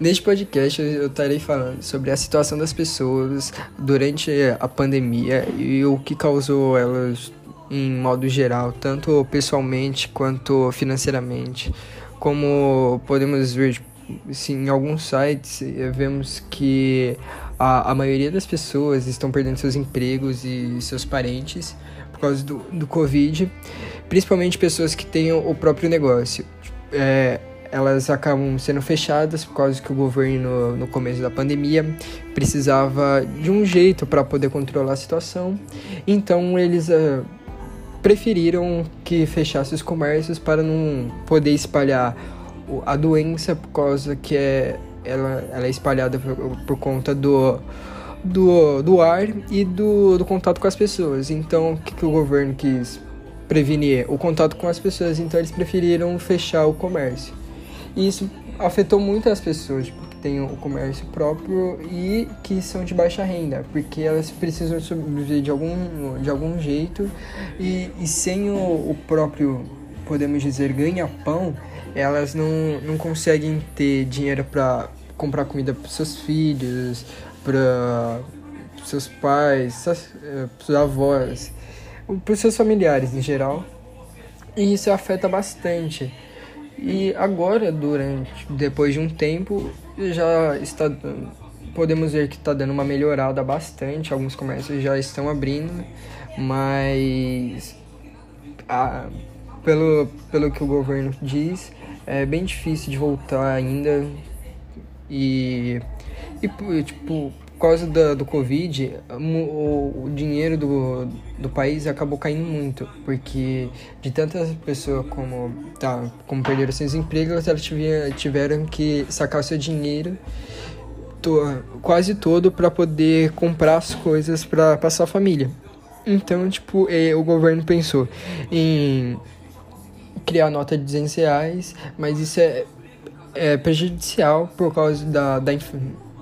Neste podcast eu estarei falando sobre a situação das pessoas durante a pandemia e o que causou elas em modo geral, tanto pessoalmente quanto financeiramente. Como podemos ver sim, em alguns sites, vemos que a, a maioria das pessoas estão perdendo seus empregos e seus parentes por causa do, do Covid, principalmente pessoas que têm o próprio negócio. É, elas acabam sendo fechadas por causa que o governo, no começo da pandemia, precisava de um jeito para poder controlar a situação. Então, eles uh, preferiram que fechasse os comércios para não poder espalhar a doença por causa que é, ela, ela é espalhada por, por conta do, do, do ar e do, do contato com as pessoas. Então, o que, que o governo quis? prevenir o contato com as pessoas, então eles preferiram fechar o comércio. E isso afetou muito as pessoas tipo, que têm o comércio próprio e que são de baixa renda, porque elas precisam sobreviver de algum, de algum jeito e, e sem o, o próprio, podemos dizer, ganha-pão, elas não, não conseguem ter dinheiro para comprar comida para seus filhos, para seus pais, para seus avós, para seus familiares em geral. E isso afeta bastante. E agora, durante, depois de um tempo, já está, podemos ver que está dando uma melhorada bastante. Alguns comércios já estão abrindo, mas a, pelo, pelo que o governo diz, é bem difícil de voltar ainda. E, e tipo, por causa do, do Covid, o, o dinheiro do, do país acabou caindo muito, porque de tantas pessoas como, tá, como perderam seus empregos, elas tiveram, tiveram que sacar seu dinheiro to, quase todo para poder comprar as coisas para passar a família. Então, tipo, é, o governo pensou em criar nota de 200 reais, mas isso é, é prejudicial por causa da, da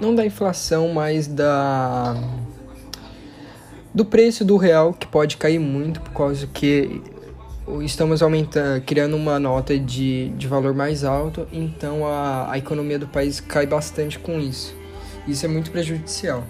não da inflação, mas da do preço do real que pode cair muito por causa que estamos aumentando, criando uma nota de, de valor mais alto, então a, a economia do país cai bastante com isso. Isso é muito prejudicial.